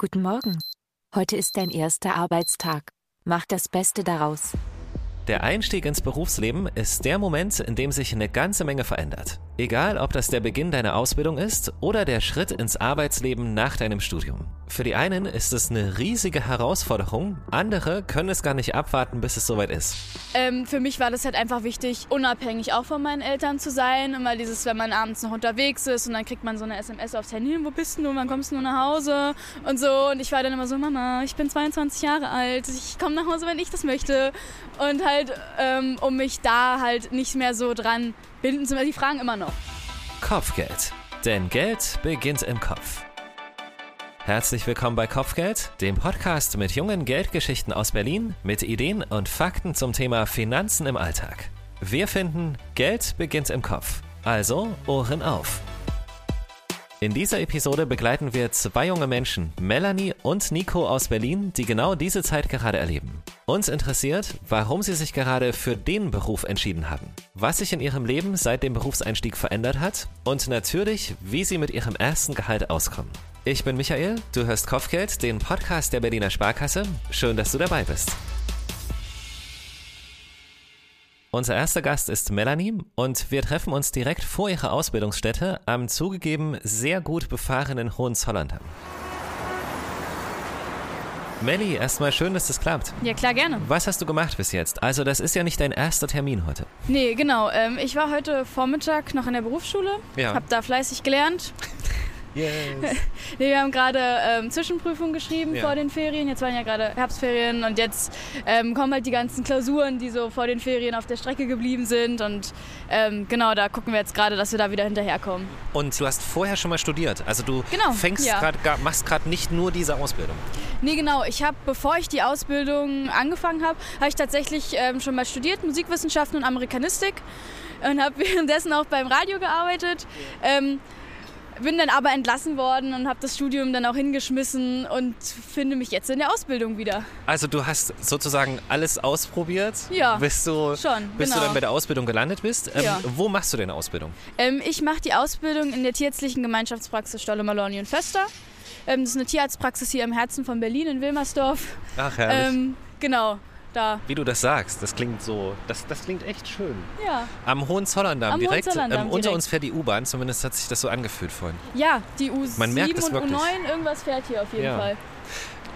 Guten Morgen. Heute ist dein erster Arbeitstag. Mach das Beste daraus. Der Einstieg ins Berufsleben ist der Moment, in dem sich eine ganze Menge verändert. Egal, ob das der Beginn deiner Ausbildung ist oder der Schritt ins Arbeitsleben nach deinem Studium. Für die einen ist es eine riesige Herausforderung, andere können es gar nicht abwarten, bis es soweit ist. Ähm, für mich war das halt einfach wichtig, unabhängig auch von meinen Eltern zu sein. Immer dieses, wenn man abends noch unterwegs ist und dann kriegt man so eine SMS aufs Handy, wo bist du, wann kommst du nach Hause und so. Und ich war dann immer so, Mama, ich bin 22 Jahre alt, ich komme nach Hause, wenn ich das möchte. Und halt, ähm, um mich da halt nicht mehr so dran binden zu müssen. Die fragen immer noch. Kopfgeld. Denn Geld beginnt im Kopf. Herzlich willkommen bei Kopfgeld, dem Podcast mit jungen Geldgeschichten aus Berlin, mit Ideen und Fakten zum Thema Finanzen im Alltag. Wir finden, Geld beginnt im Kopf. Also Ohren auf. In dieser Episode begleiten wir zwei junge Menschen, Melanie und Nico aus Berlin, die genau diese Zeit gerade erleben. Uns interessiert, warum sie sich gerade für den Beruf entschieden haben, was sich in ihrem Leben seit dem Berufseinstieg verändert hat und natürlich, wie sie mit ihrem ersten Gehalt auskommen. Ich bin Michael, du hörst Kopfgeld, den Podcast der Berliner Sparkasse. Schön, dass du dabei bist. Unser erster Gast ist Melanie und wir treffen uns direkt vor ihrer Ausbildungsstätte am zugegeben sehr gut befahrenen Hohenzollern. Melli, erstmal schön, dass das klappt. Ja, klar, gerne. Was hast du gemacht bis jetzt? Also, das ist ja nicht dein erster Termin heute. Nee, genau. Ähm, ich war heute Vormittag noch in der Berufsschule, Ja. hab da fleißig gelernt. Yes. Nee, wir haben gerade ähm, Zwischenprüfungen geschrieben Ja. vor den Ferien. Jetzt waren ja gerade Herbstferien und jetzt ähm, kommen halt die ganzen Klausuren, die so vor den Ferien auf der Strecke geblieben sind. Und ähm, genau, da gucken wir jetzt gerade, dass wir da wieder hinterherkommen. Und du hast vorher schon mal studiert. Also du Genau, fängst ja. grad, machst gerade nicht nur diese Ausbildung. Nee, genau. Ich habe, bevor ich die Ausbildung angefangen habe, habe ich tatsächlich ähm, schon mal studiert, Musikwissenschaften und Amerikanistik. Und habe währenddessen auch beim Radio gearbeitet. Ähm, bin dann aber entlassen worden und habe das Studium dann auch hingeschmissen und finde mich jetzt in der Ausbildung wieder. Also du hast sozusagen alles ausprobiert. Ja, Bis du, schon, bis du genau. dann bei der Ausbildung gelandet bist. Ähm, Ja. Wo machst du deine Ausbildung? Ähm, ich mache die Ausbildung in der tierärztlichen Gemeinschaftspraxis Stolle Maloney und Föster. Ähm, das ist eine Tierarztpraxis hier im Herzen von Berlin in Wilmersdorf. Ach, herrlich. Ähm, genau, da. Wie du das sagst, das klingt so, das, das klingt echt schön. Ja. Am Hohenzollerndamm Am direkt. Hohenzollerndamm ähm, unter direkt. uns fährt die U-Bahn, zumindest hat sich das so angefühlt vorhin. Ja, die U7 Man merkt und wirklich. U9, irgendwas fährt hier auf jeden Ja. Fall.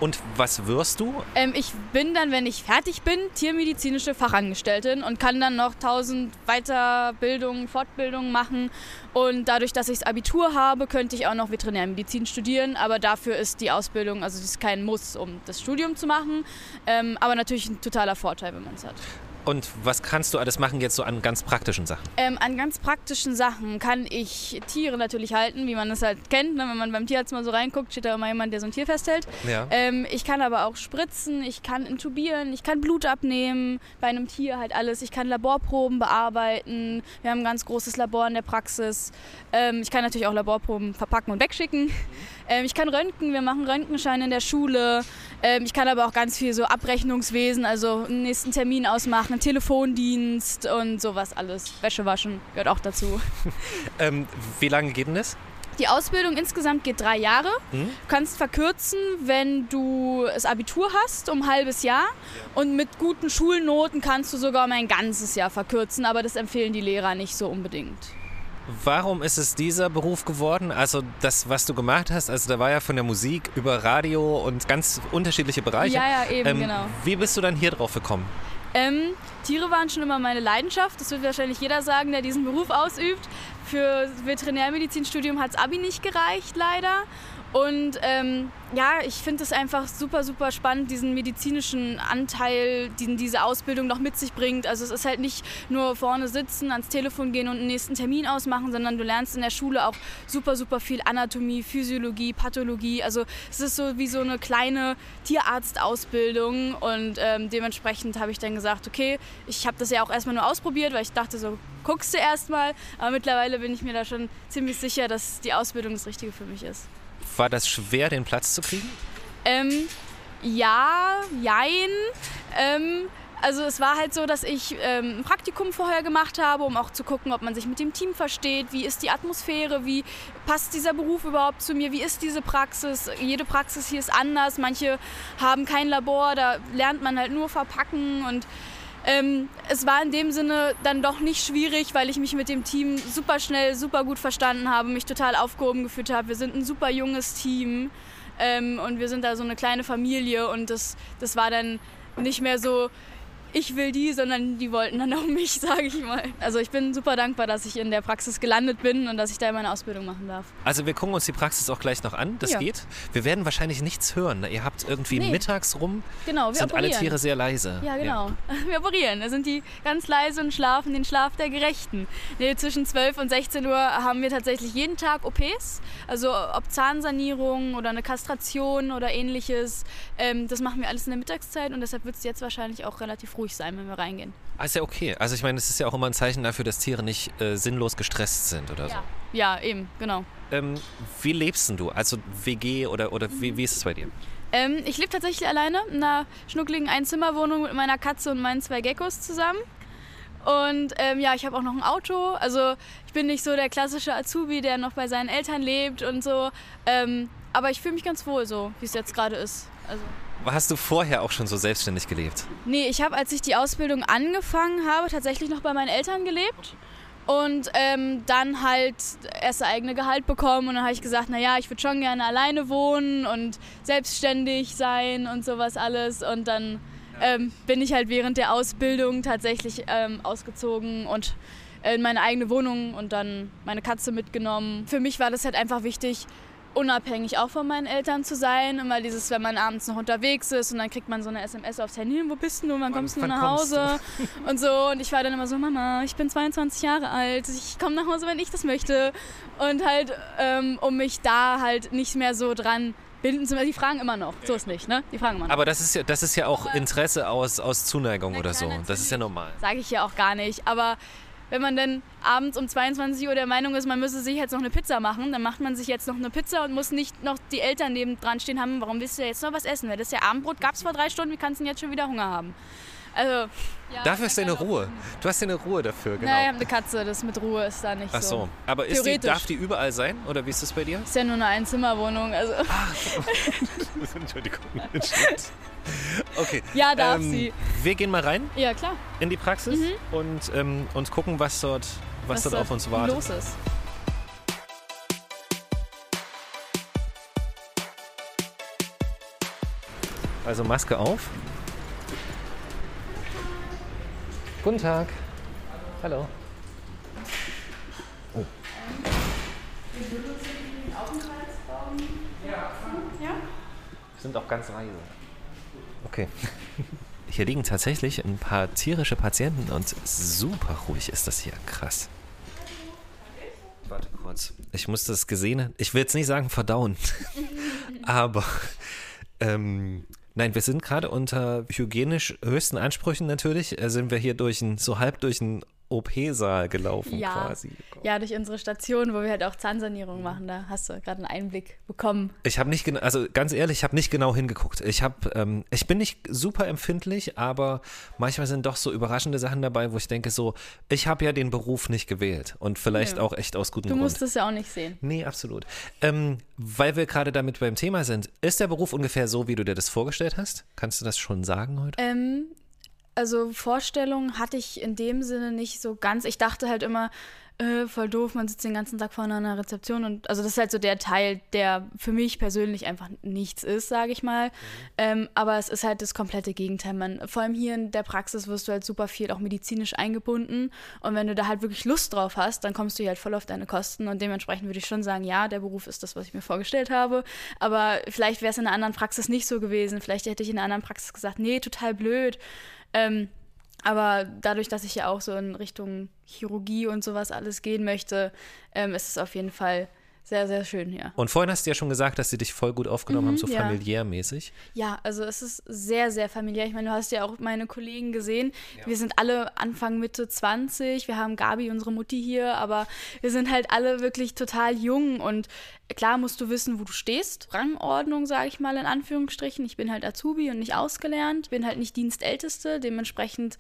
Und was wirst du? Ähm, ich bin dann, wenn ich fertig bin, tiermedizinische Fachangestelltin und kann dann noch tausend Weiterbildungen, Fortbildungen machen. Und dadurch, dass ich das Abitur habe, könnte ich auch noch Veterinärmedizin studieren. Aber dafür ist die Ausbildung, also das ist kein Muss, um das Studium zu machen. Ähm, aber natürlich ein totaler Vorteil, wenn man es hat. Und was kannst du alles machen jetzt so an ganz praktischen Sachen? Ähm, an ganz praktischen Sachen kann ich Tiere natürlich halten, wie man es halt kennt. Ne? Wenn man beim Tierarzt mal so reinguckt, steht da immer jemand, der so ein Tier festhält. Ja. Ähm, ich kann aber auch spritzen, ich kann intubieren, ich kann Blut abnehmen, bei einem Tier halt alles. Ich kann Laborproben bearbeiten. Wir haben ein ganz großes Labor in der Praxis. Ähm, ich kann natürlich auch Laborproben verpacken und wegschicken. Ähm, ich kann röntgen, wir machen Röntgenscheine in der Schule. Ähm, ich kann aber auch ganz viel so Abrechnungswesen, also einen nächsten Termin ausmachen, einen Telefondienst und sowas alles. Wäsche waschen gehört auch dazu. Ähm, wie lange geht denn das? Die Ausbildung insgesamt geht drei Jahre. Mhm. Du kannst verkürzen, wenn du das Abitur hast, um ein halbes Jahr. Und mit guten Schulnoten kannst du sogar um ein ganzes Jahr verkürzen, aber das empfehlen die Lehrer nicht so unbedingt. Warum ist es dieser Beruf geworden? Also das, was du gemacht hast, also da war ja von der Musik über Radio und ganz unterschiedliche Bereiche. Ja, ja, eben, Ähm, genau. Wie bist du dann hier drauf gekommen? Ähm, Tiere waren schon immer meine Leidenschaft. Das wird wahrscheinlich jeder sagen, der diesen Beruf ausübt. Für Veterinärmedizinstudium hat das Abi nicht gereicht, leider. Und ähm, ja, ich finde es einfach super, super spannend, diesen medizinischen Anteil, den diese Ausbildung noch mit sich bringt. Also es ist halt nicht nur vorne sitzen, ans Telefon gehen und einen nächsten Termin ausmachen, sondern du lernst in der Schule auch super, super viel Anatomie, Physiologie, Pathologie. Also es ist so wie so eine kleine Tierarztausbildung und ähm, dementsprechend habe ich dann gesagt, okay, ich habe das ja auch erstmal nur ausprobiert, weil ich dachte so, guckst du erstmal. Aber mittlerweile bin ich mir da schon ziemlich sicher, dass die Ausbildung das Richtige für mich ist. War das schwer, den Platz zu kriegen? Ähm, ja, jein. Ähm, Also es war halt so, dass ich ähm, ein Praktikum vorher gemacht habe, um auch zu gucken, ob man sich mit dem Team versteht, wie ist die Atmosphäre, wie passt dieser Beruf überhaupt zu mir, wie ist diese Praxis. Jede Praxis hier ist anders, manche haben kein Labor, da lernt man halt nur verpacken und ähm, es war in dem Sinne dann doch nicht schwierig, weil ich mich mit dem Team super schnell, super gut verstanden habe, mich total aufgehoben gefühlt habe. Wir sind ein super junges Team ähm, und wir sind da so eine kleine Familie und das, das war dann nicht mehr so, ich will die, sondern die wollten dann auch mich, sage ich mal. Also ich bin super dankbar, dass ich in der Praxis gelandet bin und dass ich da meine Ausbildung machen darf. Also wir gucken uns die Praxis auch gleich noch an, das ja. geht. Wir werden wahrscheinlich nichts hören. Ihr habt irgendwie nee. mittags rum, genau, wir sind operieren. alle Tiere sehr leise. Ja, genau. Ja. Wir operieren, da sind die ganz leise und schlafen den Schlaf der Gerechten. Nee, zwischen 12 und 16 Uhr haben wir tatsächlich jeden Tag OPs, also ob Zahnsanierung oder eine Kastration oder ähnliches. Ähm, das machen wir alles in der Mittagszeit und deshalb wird es jetzt wahrscheinlich auch relativ ruhig ruhig sein, wenn wir reingehen. Ah, ist ja okay. Also ich meine, es ist ja auch immer ein Zeichen dafür, dass Tiere nicht äh, sinnlos gestresst sind oder so. Ja, eben, genau. Ähm, wie lebst denn du? Also WG oder, oder wie, wie ist es bei dir? Ähm, ich lebe tatsächlich alleine in einer schnuckligen Einzimmerwohnung mit meiner Katze und meinen zwei Geckos zusammen. Und ähm, ja, ich habe auch noch ein Auto. Also ich bin nicht so der klassische Azubi, der noch bei seinen Eltern lebt und so. Ähm, aber ich fühle mich ganz wohl so, wie es jetzt gerade ist. Also. Hast du vorher auch schon so selbstständig gelebt? Nee, ich habe, als ich die Ausbildung angefangen habe, tatsächlich noch bei meinen Eltern gelebt. Und ähm, dann halt erst das eigene Gehalt bekommen und dann habe ich gesagt, naja, ich würde schon gerne alleine wohnen und selbstständig sein und sowas alles. Und dann ähm, bin ich halt während der Ausbildung tatsächlich ähm, ausgezogen und in meine eigene Wohnung und dann meine Katze mitgenommen. Für mich war das halt einfach wichtig, unabhängig auch von meinen Eltern zu sein. Immer dieses, wenn man abends noch unterwegs ist und dann kriegt man so eine SMS aufs Handy, wo bist du, wann kommst du nach Hause und so. Und ich war dann immer so, Mama, ich bin 22 Jahre alt, ich komme nach Hause, wenn ich das möchte. Und halt, ähm, um mich da halt nicht mehr so dran binden zu Die fragen immer noch, so ist nicht, ne? Die fragen immer noch. Aber das ist ja, das ist ja auch Interesse aus, aus Zuneigung oder so. Das ist ja normal. Sage ich ja auch gar nicht. Aber wenn man dann abends um 22 Uhr der Meinung ist, man müsse sich jetzt noch eine Pizza machen, dann macht man sich jetzt noch eine Pizza und muss nicht noch die Eltern neben dran stehen haben, warum willst du jetzt noch was essen? Weil das ja Abendbrot, gab es vor drei Stunden, wie kannst du denn jetzt schon wieder Hunger haben? Also, ja, dafür ist deine Ruhe. Du hast deine Ruhe dafür, genau. Ja, ich habe eine Katze, das mit Ruhe ist da nicht Ach so. so. Aber ist die, darf die überall sein oder wie ist das bei dir? Ist ja nur eine Einzimmerwohnung. Also. Ach, Entschuldigung. Okay. Ja, darf ähm, sie. Wir gehen mal rein. Ja, klar. In die Praxis mhm. und, ähm, und gucken, was dort, was, was dort auf uns wartet. los ist. Also Maske auf. Guten Tag. Hallo. Oh. Ja. Wir sind auch ganz leise. Okay. Hier liegen tatsächlich ein paar tierische Patienten und super ruhig ist das hier. Krass. Warte kurz. Ich muss das gesehen. Ich will jetzt nicht sagen verdauen, aber ähm, Nein, wir sind gerade unter hygienisch höchsten Ansprüchen natürlich. Äh, sind wir hier durch ein, so halb durch ein OP-Saal gelaufen ja. quasi. Ja, durch unsere Station, wo wir halt auch Zahnsanierung machen. Da hast du gerade einen Einblick bekommen. Ich habe nicht genau, also ganz ehrlich, ich habe nicht genau hingeguckt. Ich habe, ähm, ich bin nicht super empfindlich, aber manchmal sind doch so überraschende Sachen dabei, wo ich denke so, ich habe ja den Beruf nicht gewählt und vielleicht ja. auch echt aus gutem Grund. Du musst es ja auch nicht sehen. Nee, absolut. Ähm, weil wir gerade damit beim Thema sind, ist der Beruf ungefähr so, wie du dir das vorgestellt hast? Kannst du das schon sagen heute? Ähm, also Vorstellungen hatte ich in dem Sinne nicht so ganz. Ich dachte halt immer, äh, voll doof, man sitzt den ganzen Tag vor einer Rezeption und also das ist halt so der Teil, der für mich persönlich einfach nichts ist, sage ich mal. Mhm. Ähm, aber es ist halt das komplette Gegenteil. Man, vor allem hier in der Praxis wirst du halt super viel auch medizinisch eingebunden und wenn du da halt wirklich Lust drauf hast, dann kommst du hier halt voll auf deine Kosten und dementsprechend würde ich schon sagen, ja, der Beruf ist das, was ich mir vorgestellt habe. Aber vielleicht wäre es in einer anderen Praxis nicht so gewesen. Vielleicht hätte ich in einer anderen Praxis gesagt, nee, total blöd. Ähm, aber dadurch, dass ich ja auch so in Richtung Chirurgie und sowas alles gehen möchte, ähm, ist es auf jeden Fall sehr, sehr schön, ja. Und vorhin hast du ja schon gesagt, dass sie dich voll gut aufgenommen haben, so Mhm, ja. familiärmäßig. Ja, also es ist sehr, sehr familiär. Ich meine, du hast ja auch meine Kollegen gesehen. Wir sind alle Anfang, Mitte 20. Wir haben Gabi, unsere Mutti hier, aber wir sind halt alle wirklich total jung und klar musst du wissen, wo du stehst. Rangordnung, sage ich mal in Anführungsstrichen. Ich bin halt Azubi und nicht ausgelernt. Bin halt nicht Dienstälteste. Dementsprechend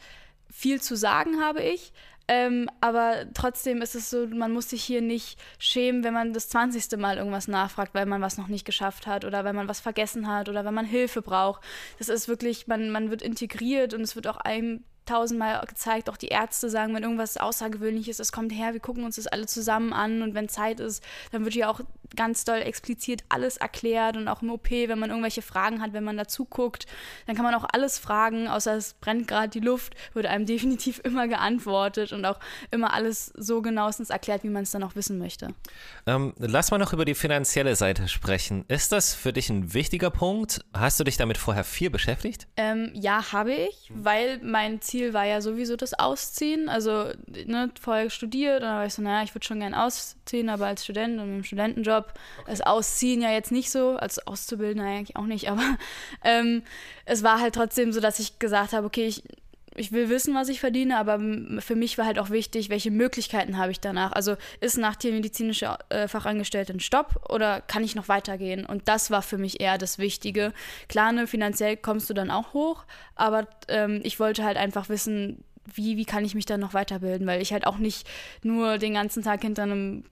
viel zu sagen habe ich. Ähm, aber trotzdem ist es so, man muss sich hier nicht schämen, wenn man das 20. Mal irgendwas nachfragt, weil man was noch nicht geschafft hat oder wenn man was vergessen hat oder wenn man Hilfe braucht. Das ist wirklich, man, man wird integriert und es wird auch einem tausendmal gezeigt, auch die Ärzte sagen, wenn irgendwas Außergewöhnliches ist, kommt her, wir gucken uns das alle zusammen an und wenn Zeit ist, dann wird hier auch ganz doll explizit alles erklärt und auch im OP, wenn man irgendwelche Fragen hat, wenn man dazu guckt, dann kann man auch alles fragen, außer es brennt gerade die Luft, wird einem definitiv immer geantwortet und auch immer alles so genauestens erklärt, wie man es dann auch wissen möchte. Ähm, lass mal noch über die finanzielle Seite sprechen. Ist das für dich ein wichtiger Punkt? Hast du dich damit vorher viel beschäftigt? Ähm, ja, habe ich, weil mein Ziel war ja sowieso das Ausziehen. Also, ne, vorher studiert und dann war ich so, naja, ich würde schon gern ausziehen, aber als Student und dem Studentenjob ist Ausziehen ja jetzt nicht so, als Auszubildender eigentlich auch nicht, aber ähm, es war halt trotzdem so, dass ich gesagt habe, okay, ich, ich will wissen, was ich verdiene, aber für mich war halt auch wichtig, welche Möglichkeiten habe ich danach. Also ist nach tiermedizinische äh, Fachangestellte ein Stopp oder kann ich noch weitergehen? Und das war für mich eher das Wichtige. Klar, ne, finanziell kommst du dann auch hoch, aber ähm, ich wollte halt einfach wissen, wie, wie kann ich mich dann noch weiterbilden, weil ich halt auch nicht nur den ganzen Tag hinter einem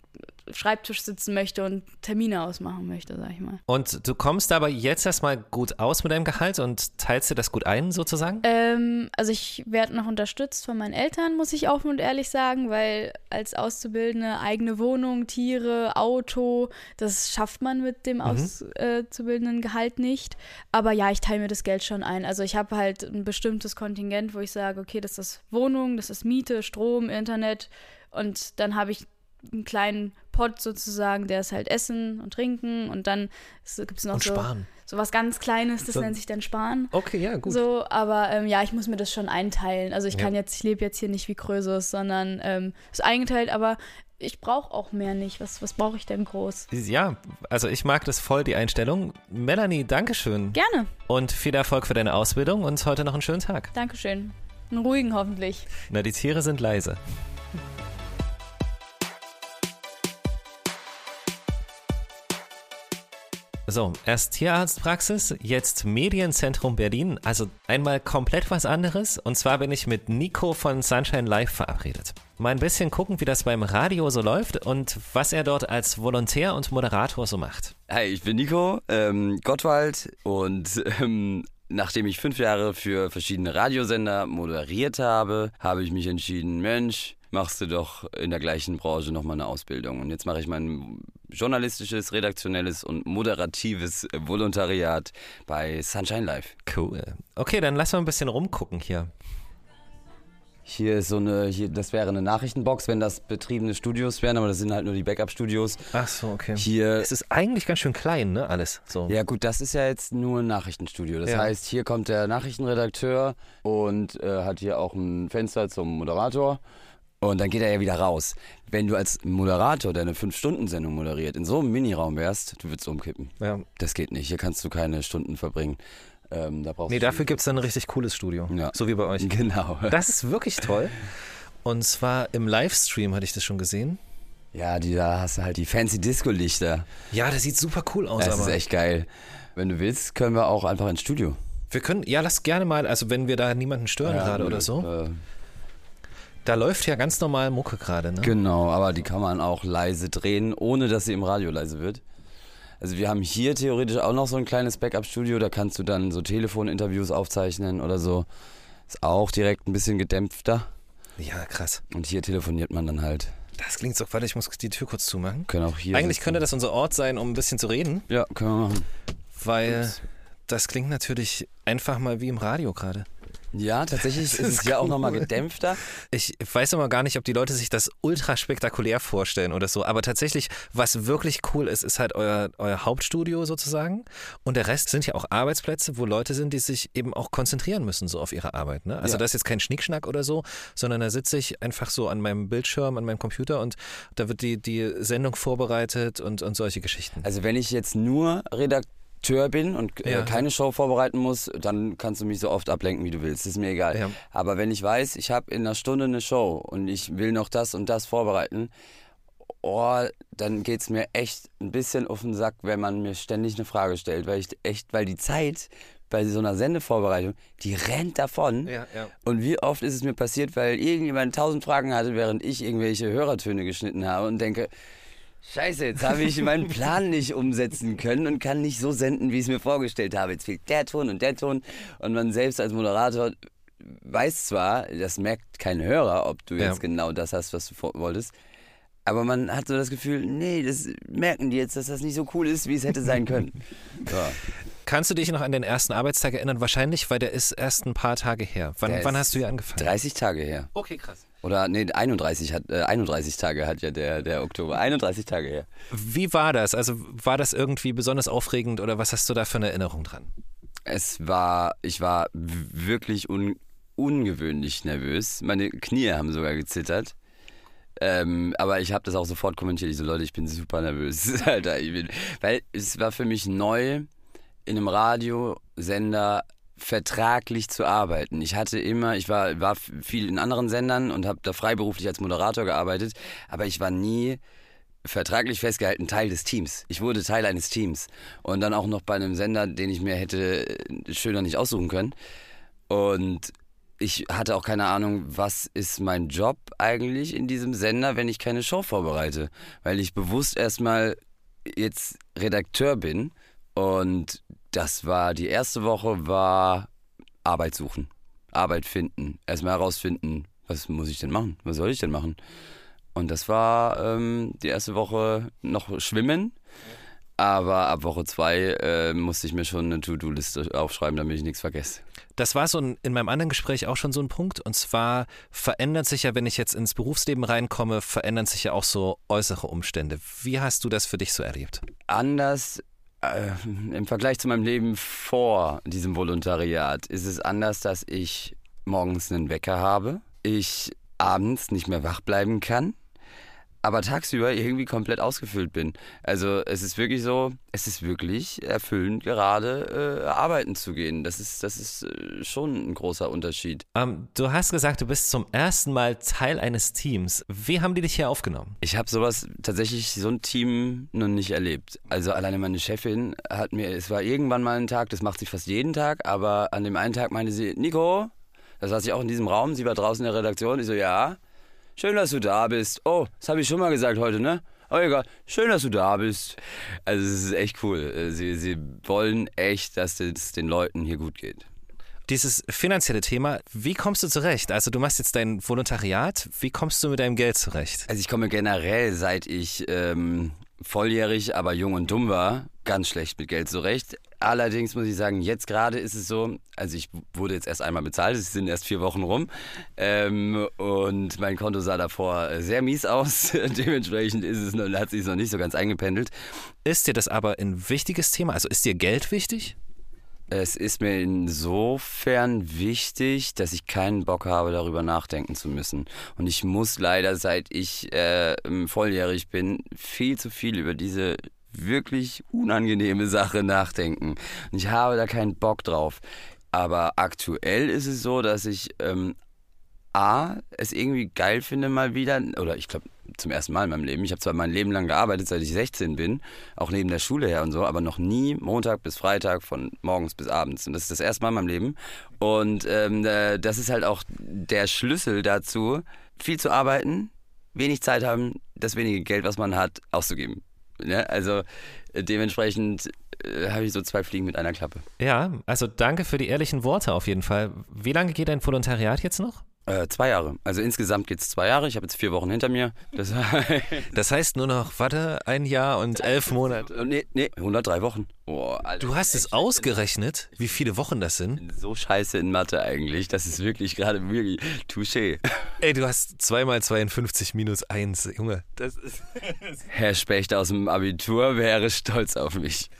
Schreibtisch sitzen möchte und Termine ausmachen möchte, sag ich mal. Und du kommst aber jetzt erstmal gut aus mit deinem Gehalt und teilst dir das gut ein, sozusagen? Ähm, also ich werde noch unterstützt von meinen Eltern, muss ich offen und ehrlich sagen, weil als Auszubildende eigene Wohnung, Tiere, Auto, das schafft man mit dem auszubildenden Gehalt nicht. Aber ja, ich teile mir das Geld schon ein. Also ich habe halt ein bestimmtes Kontingent, wo ich sage, okay, das ist Wohnung, das ist Miete, Strom, Internet und dann habe ich einen kleinen Pot sozusagen, der ist halt Essen und Trinken und dann gibt es noch Und so, sparen. so was ganz Kleines, das So- nennt sich dann Sparen. Okay, ja, gut. So, aber ähm, ja, ich muss mir das schon einteilen. Also ich Ja. kann jetzt, ich lebe jetzt hier nicht wie Krösus, sondern ähm, ist eingeteilt, aber ich brauche auch mehr nicht. Was, was brauche ich denn groß? Ja, also ich mag das voll, die Einstellung. Melanie, Dankeschön. Gerne. Und viel Erfolg für deine Ausbildung und heute noch einen schönen Tag. Dankeschön. Einen ruhigen hoffentlich. Na, die Tiere sind leise. So, erst Tierarztpraxis, jetzt Medienzentrum Berlin. Also einmal komplett was anderes. Und zwar bin ich mit Nico von Sunshine Live verabredet. Mal ein bisschen gucken, wie das beim Radio so läuft und was er dort als Volontär und Moderator so macht. Hi, ich bin Nico ähm, Gottwald und ähm, nachdem ich fünf Jahre für verschiedene Radiosender moderiert habe, habe ich mich entschieden, Mensch, machst du doch in der gleichen Branche nochmal eine Ausbildung. Und jetzt mache ich mein journalistisches, redaktionelles und moderatives Volontariat bei Sunshine Live. Cool. Okay, dann lass mal ein bisschen rumgucken hier. Hier ist so eine, hier, das wäre eine Nachrichtenbox, wenn das betriebene Studios wären, aber das sind halt nur die Backup-Studios. Ach so, okay. Hier Es ist eigentlich ganz schön klein, ne, alles. So. Ja gut, das ist ja jetzt nur ein Nachrichtenstudio. Das Ja. heißt, hier kommt der Nachrichtenredakteur und äh, hat hier auch ein Fenster zum Moderator. Und dann geht er ja wieder raus. Wenn du als Moderator deine 5-Stunden-Sendung moderiert, in so einem Miniraum wärst, du würdest umkippen. Ja. Das geht nicht. Hier kannst du keine Stunden verbringen. Ähm, da brauchst Nee, dafür gibt es dann ein richtig cooles Studio. Ja. So wie bei euch. Genau. Das ist wirklich toll. Und zwar im Livestream hatte ich das schon gesehen. Ja, die, da hast du halt die fancy Disco-Lichter. Ja, das sieht super cool aus. Das aber ist echt geil. Wenn du willst, können wir auch einfach ins Studio. wir können, ja, lass gerne mal, also wenn wir da niemanden stören Ja, gerade oder so. Äh, Da läuft ja ganz normal Mucke gerade, ne? Genau, aber die kann man auch leise drehen, ohne dass sie im Radio leise wird. Also wir haben hier theoretisch auch noch so ein kleines Backup-Studio, da kannst du dann so Telefoninterviews aufzeichnen oder so. Ist auch direkt ein bisschen gedämpfter. Ja, krass. Und hier telefoniert man dann halt. Das klingt so, warte, ich muss die Tür kurz zumachen. Können auch hier. Eigentlich sitzen. könnte das unser Ort sein, um ein bisschen zu reden, Ja, können wir machen. weil Ups. das klingt natürlich einfach mal wie im Radio gerade. Ja, tatsächlich ist es ja auch nochmal gedämpfter. Ich weiß immer gar nicht, ob die Leute sich das ultra spektakulär vorstellen oder so, aber tatsächlich, was wirklich cool ist, ist halt euer, euer Hauptstudio sozusagen und der Rest sind ja auch Arbeitsplätze, wo Leute sind, die sich eben auch konzentrieren müssen so auf ihre Arbeit. Ne? Also Ja. das ist jetzt kein Schnickschnack oder so, sondern da sitze ich einfach so an meinem Bildschirm, an meinem Computer und da wird die, die Sendung vorbereitet und, und solche Geschichten. Also wenn ich jetzt nur Redakteur bin und äh, Ja. keine Show vorbereiten muss, dann kannst du mich so oft ablenken, wie du willst. ist mir egal. Ja. Aber wenn ich weiß, ich habe in einer Stunde eine Show und ich will noch das und das vorbereiten, oh, dann geht's mir echt ein bisschen auf den Sack, wenn man mir ständig eine Frage stellt, weil ich echt, weil die Zeit bei so einer Sendevorbereitung, die rennt davon. Ja, ja. Und wie oft ist es mir passiert, weil irgendjemand tausend Fragen hatte, während ich irgendwelche Hörertöne geschnitten habe und denke, Scheiße, jetzt habe ich meinen Plan nicht umsetzen können und kann nicht so senden, wie ich es mir vorgestellt habe. Jetzt fehlt der Ton und der Ton. Und man selbst als Moderator weiß zwar, das merkt kein Hörer, ob du Ja. jetzt genau das hast, was du wolltest. Aber man hat so das Gefühl, nee, das merken die jetzt, dass das nicht so cool ist, wie es hätte sein können. Ja. Kannst du dich noch an den ersten Arbeitstag erinnern? Wahrscheinlich, weil der ist erst ein paar Tage her. Wann, wann hast du hier angefangen? 30 Tage her. Okay, krass. Oder nee, 31, hat, äh, 31 Tage hat ja der, der Oktober. 31 Tage her. Wie war das? Also war das irgendwie besonders aufregend oder was hast du da für eine Erinnerung dran? Es war, ich war wirklich un, ungewöhnlich nervös. Meine Knie haben sogar gezittert. Ähm, aber ich habe das auch sofort kommentiert. Ich so, Leute, ich bin super nervös. Alter, ich bin, weil es war für mich neu, in einem Radiosender vertraglich zu arbeiten. Ich hatte immer, ich war, war viel in anderen Sendern und habe da freiberuflich als Moderator gearbeitet, aber ich war nie vertraglich festgehalten Teil des Teams. Ich wurde Teil eines Teams und dann auch noch bei einem Sender, den ich mir hätte äh, schöner nicht aussuchen können. Und ich hatte auch keine Ahnung, was ist mein Job eigentlich in diesem Sender, wenn ich keine Show vorbereite, weil ich bewusst erstmal jetzt Redakteur bin und das war die erste Woche war Arbeit suchen, Arbeit finden, erstmal herausfinden, was muss ich denn machen, was soll ich denn machen. Und das war ähm, die erste Woche noch Schwimmen. Aber ab Woche zwei äh, musste ich mir schon eine To-Do-Liste aufschreiben, damit ich nichts vergesse. Das war so ein, in meinem anderen Gespräch auch schon so ein Punkt. Und zwar verändert sich ja, wenn ich jetzt ins Berufsleben reinkomme, verändern sich ja auch so äußere Umstände. Wie hast du das für dich so erlebt? Anders äh, im Vergleich zu meinem Leben vor diesem Volontariat ist es anders, dass ich morgens einen Wecker habe, ich abends nicht mehr wach bleiben kann, aber tagsüber irgendwie komplett ausgefüllt bin. Also es ist wirklich so, es ist wirklich erfüllend, gerade äh, arbeiten zu gehen. Das ist, das ist äh, schon ein großer Unterschied. Ähm, du hast gesagt, du bist zum ersten Mal Teil eines Teams. Wie haben die dich hier aufgenommen? Ich habe sowas tatsächlich so ein Team noch nicht erlebt. Also alleine meine Chefin hat mir, es war irgendwann mal ein Tag, das macht sie fast jeden Tag, aber an dem einen Tag meinte sie, Nico, da saß ich auch in diesem Raum, sie war draußen in der Redaktion, ich so, ja, schön, dass du da bist. Oh, das habe ich schon mal gesagt heute, ne? Oh egal, schön, dass du da bist. Also es ist echt cool. Äh, Sie, sie wollen echt, dass es den Leuten hier gut geht. Dieses finanzielle Thema, wie kommst du zurecht? Also du machst jetzt dein Volontariat, wie kommst du mit deinem Geld zurecht? Also ich komme generell, seit ich ähm, volljährig, aber jung und dumm war, ganz schlecht mit Geld zurecht. Allerdings muss ich sagen, jetzt gerade ist es so, also ich wurde jetzt erst einmal bezahlt, es sind erst vier Wochen rum ähm, und mein Konto sah davor sehr mies aus. Dementsprechend ist es noch, hat sich noch nicht so ganz eingependelt. Ist dir das aber ein wichtiges Thema? Also ist dir Geld wichtig? Es ist mir insofern wichtig, dass ich keinen Bock habe, darüber nachdenken zu müssen. Und ich muss leider, seit ich äh, volljährig bin, viel zu viel über diese wirklich unangenehme Sache nachdenken. Und ich habe da keinen Bock drauf. Aber aktuell ist es so, dass ich ähm, A, es irgendwie geil finde mal wieder, oder ich glaube zum ersten Mal in meinem Leben. Ich habe zwar mein Leben lang gearbeitet, seit ich 16 bin, auch neben der Schule her und so, aber noch nie Montag bis Freitag von morgens bis abends. Und das ist das erste Mal in meinem Leben. Und ähm, äh, das ist halt auch der Schlüssel dazu, viel zu arbeiten, wenig Zeit haben, das wenige Geld, was man hat, auszugeben. Ne? Also äh, dementsprechend äh, habe ich so zwei Fliegen mit einer Klappe. Ja, also danke für die ehrlichen Worte auf jeden Fall. Wie lange geht dein Volontariat jetzt noch? Äh, zwei Jahre. Also insgesamt geht es zwei Jahre. Ich habe jetzt vier Wochen hinter mir. Das, Das heißt nur noch, warte, ein Jahr und elf Monate. nee, nee, 103 Wochen. Oh, Alter, Du hast es ausgerechnet, wie viele Wochen das sind. so scheiße in Mathe eigentlich. Das ist wirklich gerade wirklich touché. Ey, du hast 2 mal 52 minus 1, Junge. Das ist Herr Specht aus dem Abitur wäre stolz auf mich.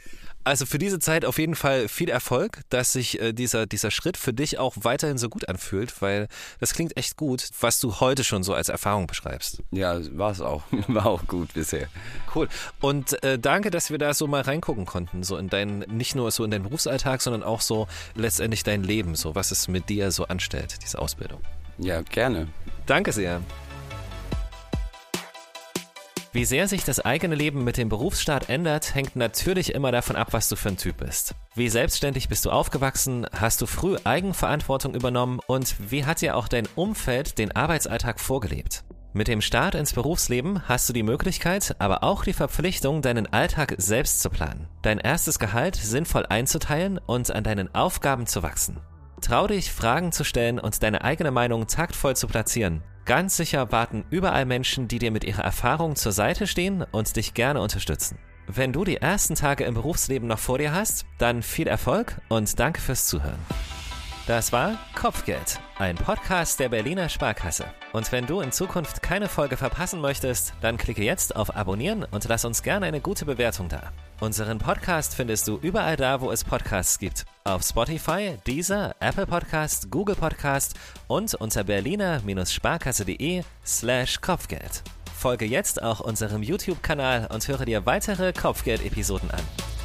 Also für diese Zeit auf jeden Fall viel Erfolg, dass sich äh, dieser, dieser Schritt für dich auch weiterhin so gut anfühlt, weil das klingt echt gut, was du heute schon so als Erfahrung beschreibst. Ja, war es auch. War auch gut bisher. Cool. Und äh, danke, dass wir da so mal reingucken konnten, so in deinen, nicht nur so in deinen Berufsalltag, sondern auch so letztendlich dein Leben, so was es mit dir so anstellt, diese Ausbildung. Ja, gerne. Danke sehr. Wie sehr sich das eigene Leben mit dem Berufsstaat ändert, hängt natürlich immer davon ab, was du für ein Typ bist. Wie selbstständig bist du aufgewachsen? Hast du früh Eigenverantwortung übernommen? Und wie hat dir auch dein Umfeld den Arbeitsalltag vorgelebt? Mit dem Start ins Berufsleben hast du die Möglichkeit, aber auch die Verpflichtung, deinen Alltag selbst zu planen, dein erstes Gehalt sinnvoll einzuteilen und an deinen Aufgaben zu wachsen. Trau dich, Fragen zu stellen und deine eigene Meinung taktvoll zu platzieren. Ganz sicher warten überall Menschen, die dir mit ihrer Erfahrung zur Seite stehen und dich gerne unterstützen. Wenn du die ersten Tage im Berufsleben noch vor dir hast, dann viel Erfolg und danke fürs Zuhören. Das war Kopfgeld, ein Podcast der Berliner Sparkasse. Und wenn du in Zukunft keine Folge verpassen möchtest, dann klicke jetzt auf Abonnieren und lass uns gerne eine gute Bewertung da. Unseren Podcast findest du überall da, wo es Podcasts gibt. Auf Spotify, Deezer, Apple Podcast, Google Podcast und unter berliner-sparkasse.de slash Kopfgeld. Folge jetzt auch unserem YouTube-Kanal und höre dir weitere Kopfgeld-Episoden an.